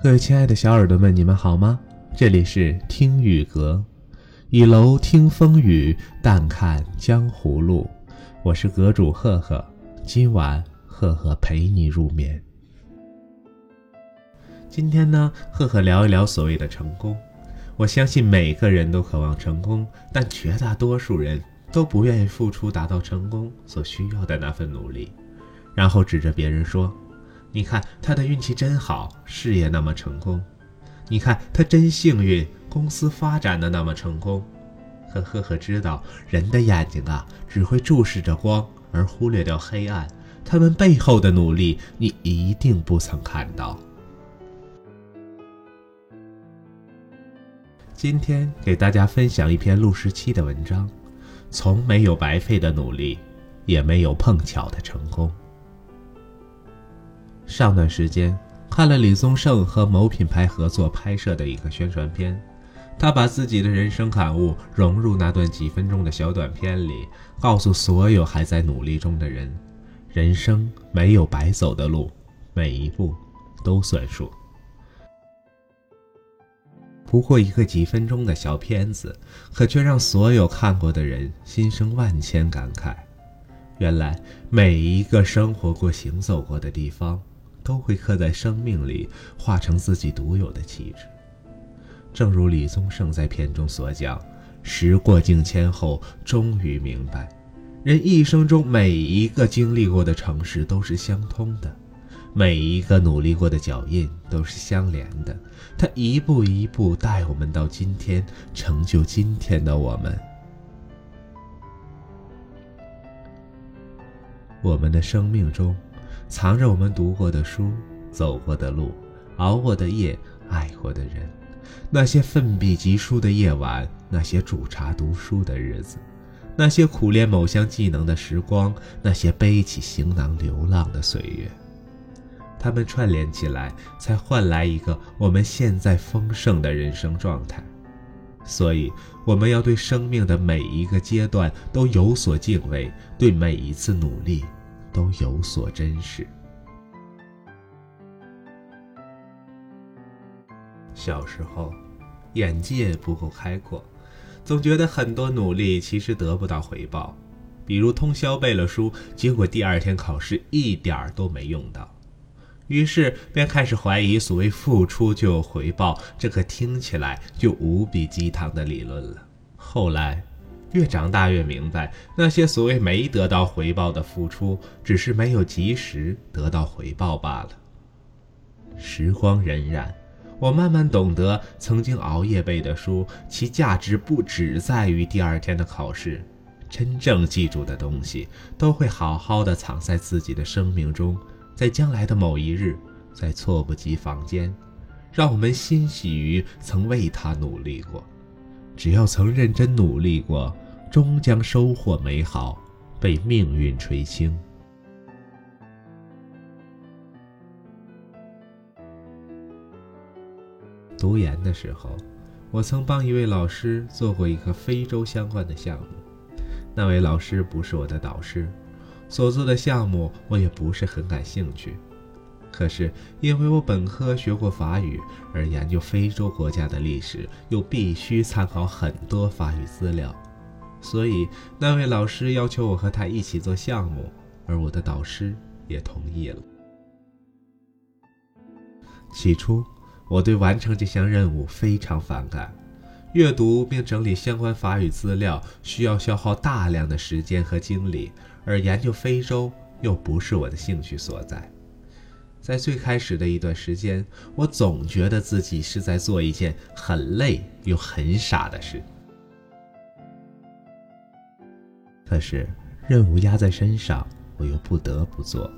各位亲爱的小耳朵们，你们好吗？这里是听雨阁，倚楼听风雨，淡看江湖路。我是阁主赫赫，今晚赫赫陪你入眠。今天呢，赫赫聊一聊所谓的成功。我相信每个人都渴望成功，但绝大多数人都不愿意付出达到成功所需要的那份努力，然后指着别人说。你看他的运气真好，事业那么成功；你看他真幸运，公司发展的那么成功。可赫赫知道，人的眼睛啊，只会注视着光，而忽略掉黑暗。他们背后的努力，你一定不曾看到。今天给大家分享一篇陆十七的文章：从没有白费的努力，也没有碰巧的成功。上段时间看了李宗盛和某品牌合作拍摄的一个宣传片，他把自己的人生感悟融入那段几分钟的小短片里，告诉所有还在努力中的人：人生没有白走的路，每一步都算数。不过一个几分钟的小片子，可却让所有看过的人心生万千感慨。原来每一个生活过、行走过的地方。都会刻在生命里，化成自己独有的气质。正如李宗盛在片中所讲：“时过境迁后，终于明白，人一生中每一个经历过的城市都是相通的，每一个努力过的脚印都是相连的。他一步一步带我们到今天，成就今天的我们。我们的生命中。”藏着我们读过的书、走过的路、熬过的夜、爱过的人，那些奋笔疾书的夜晚，那些煮茶读书的日子，那些苦练某项技能的时光，那些背起行囊流浪的岁月，它们串联起来，才换来一个我们现在丰盛的人生状态。所以，我们要对生命的每一个阶段都有所敬畏，对每一次努力。都有所珍视。小时候，眼界不够开阔，总觉得很多努力其实得不到回报。比如通宵背了书，结果第二天考试一点儿都没用到，于是便开始怀疑所谓付出就有回报这个听起来就无比鸡汤的理论了。后来。越长大越明白，那些所谓没得到回报的付出，只是没有及时得到回报罢了。时光荏苒，我慢慢懂得，曾经熬夜背的书，其价值不只在于第二天的考试。真正记住的东西，都会好好的藏在自己的生命中，在将来的某一日，在猝不及防间，让我们欣喜于曾为他努力过。只要曾认真努力过，终将收获美好，被命运垂青。读研的时候，我曾帮一位老师做过一个非洲相关的项目。那位老师不是我的导师，所做的项目我也不是很感兴趣。可是，因为我本科学过法语，而研究非洲国家的历史又必须参考很多法语资料，所以那位老师要求我和他一起做项目，而我的导师也同意了。起初，我对完成这项任务非常反感，阅读并整理相关法语资料需要消耗大量的时间和精力，而研究非洲又不是我的兴趣所在。在最开始的一段时间，我总觉得自己是在做一件很累又很傻的事。可是任务压在身上，我又不得不做，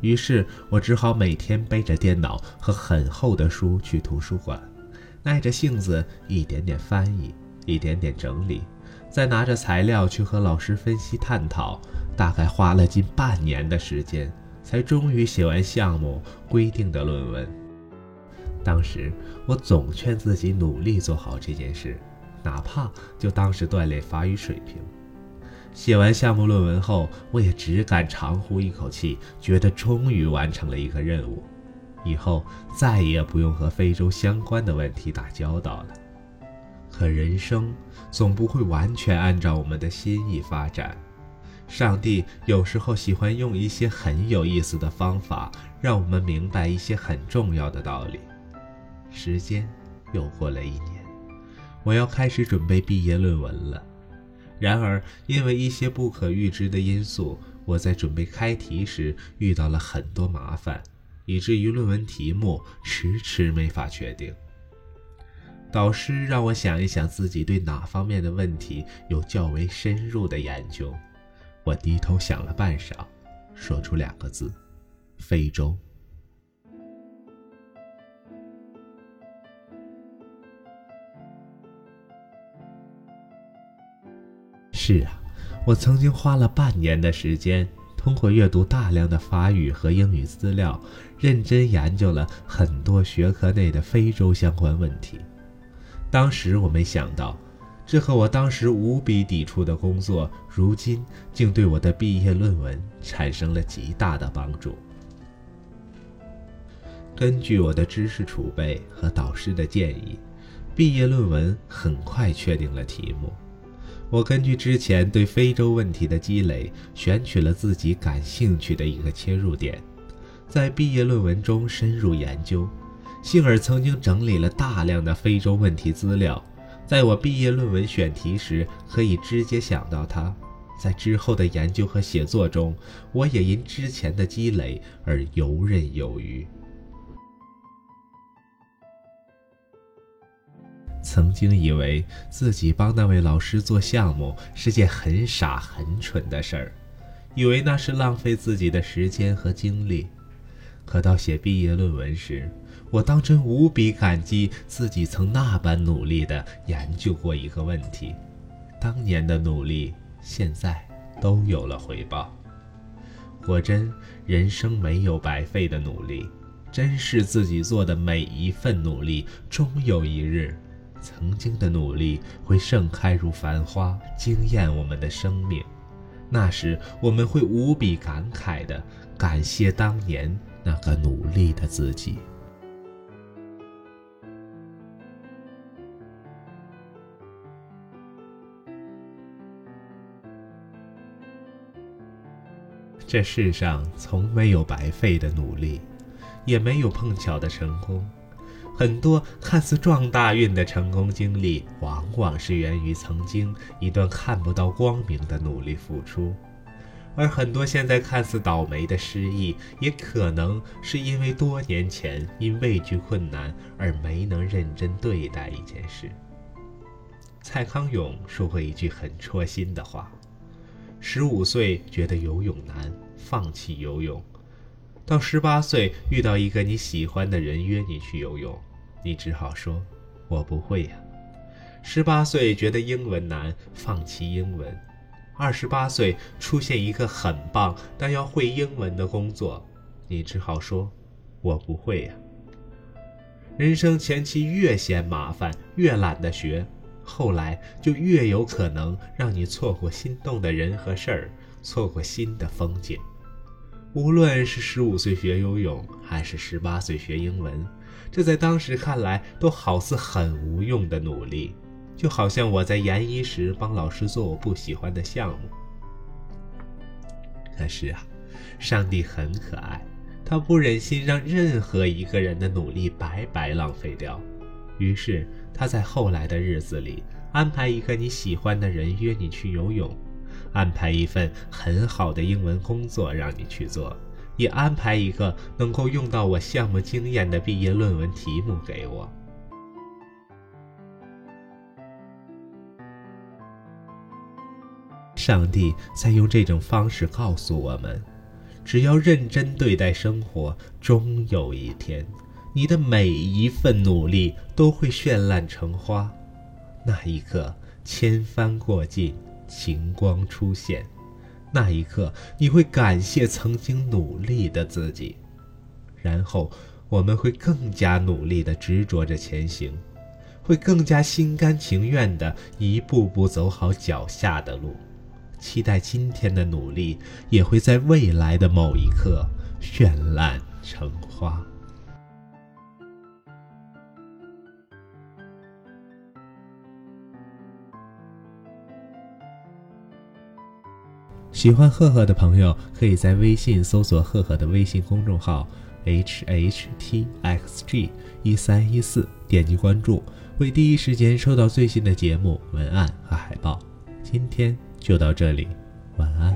于是我只好每天背着电脑和很厚的书去图书馆，耐着性子一点点翻译，一点点整理，再拿着材料去和老师分析探讨，大概花了近半年的时间。才终于写完项目规定的论文。当时我总劝自己努力做好这件事，哪怕就当是锻炼法语水平。写完项目论文后，我也只敢长呼一口气，觉得终于完成了一个任务。以后再也不用和非洲相关的问题打交道了。可人生总不会完全按照我们的心意发展，上帝有时候喜欢用一些很有意思的方法，让我们明白一些很重要的道理。时间又过了一年，我要开始准备毕业论文了。然而，因为一些不可预知的因素，我在准备开题时遇到了很多麻烦。以至于论文题目迟迟没法确定。导师让我想一想自己对哪方面的问题有较为深入的研究。我低头想了半晌，说出两个字：非洲。是啊，我曾经花了半年的时间。通过阅读大量的法语和英语资料，认真研究了很多学科内的非洲相关问题。当时我没想到，这和我当时无比抵触的工作，如今竟对我的毕业论文产生了极大的帮助。根据我的知识储备和导师的建议，毕业论文很快确定了题目。我根据之前对非洲问题的积累，选取了自己感兴趣的一个切入点，在毕业论文中深入研究。幸而曾经整理了大量的非洲问题资料，在我毕业论文选题时可以直接想到它。在之后的研究和写作中，我也因之前的积累而游刃有余。曾经以为自己帮那位老师做项目是件很傻很蠢的事儿，以为那是浪费自己的时间和精力。可到写毕业论文时，我当真无比感激自己曾那般努力地研究过一个问题。当年的努力，现在都有了回报。果真，人生没有白费的努力，珍视自己做的每一份努力，终有一日。曾经的努力会盛开如繁花，惊艳我们的生命。那时，我们会无比感慨地感谢当年那个努力的自己。这世上从没有白费的努力，也没有碰巧的成功。很多看似撞大运的成功经历，往往是源于曾经一段看不到光明的努力付出；而很多现在看似倒霉的失意，也可能是因为多年前因畏惧困难而没能认真对待一件事。蔡康永说过一句很戳心的话：“十五岁觉得游泳难，放弃游泳；到十八岁遇到一个你喜欢的人约你去游泳。”你只好说：“我不会呀。”十八岁觉得英文难，放弃英文；二十八岁出现一个很棒但要会英文的工作，你只好说：“我不会呀。”人生前期越嫌麻烦，越懒得学，后来就越有可能让你错过心动的人和事儿，错过新的风景。无论是十五岁学游泳，还是十八岁学英文。这在当时看来都好似很无用的努力，就好像我在研一时帮老师做我不喜欢的项目。可是啊，上帝很可爱，他不忍心让任何一个人的努力白白浪费掉，于是他在后来的日子里安排一个你喜欢的人约你去游泳，安排一份很好的英文工作让你去做。也安排一个能够用到我项目经验的毕业论文题目给我。上帝在用这种方式告诉我们：只要认真对待生活，终有一天，你的每一份努力都会绚烂成花。那一刻，千帆过尽，晴光出现。那一刻，你会感谢曾经努力的自己，然后我们会更加努力地执着着前行，会更加心甘情愿地一步步走好脚下的路，期待今天的努力也会在未来的某一刻绚烂成花。喜欢赫赫的朋友，可以在微信搜索赫赫的微信公众号 h h t x g 一三一四，点击关注，会第一时间收到最新的节目文案和海报。今天就到这里，晚安。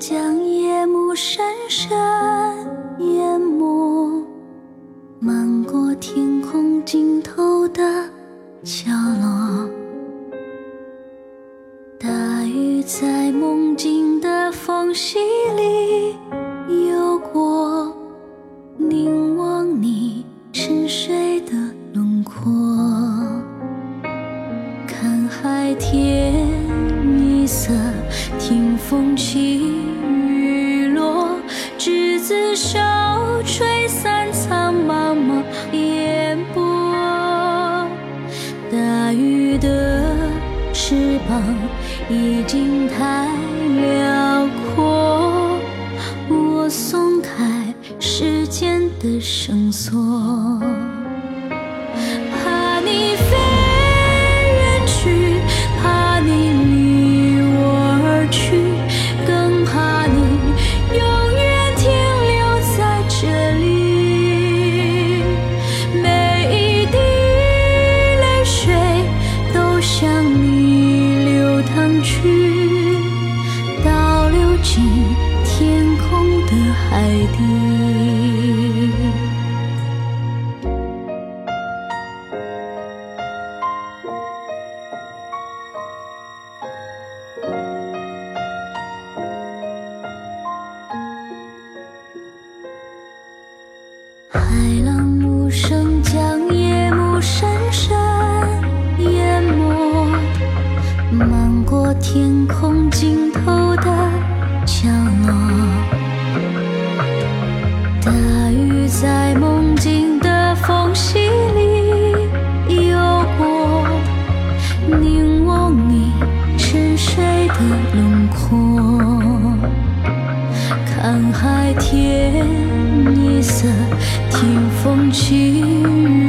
将夜幕深深淹没，漫过天空尽头的角落。大雨在梦境的缝隙已经太辽阔，我松开时间的绳索。海浪无声将夜幕深深淹没，漫过天空尽头的角落。大雨在梦境的缝隙里游过，凝望你沉睡的轮廓，看海天听风起雨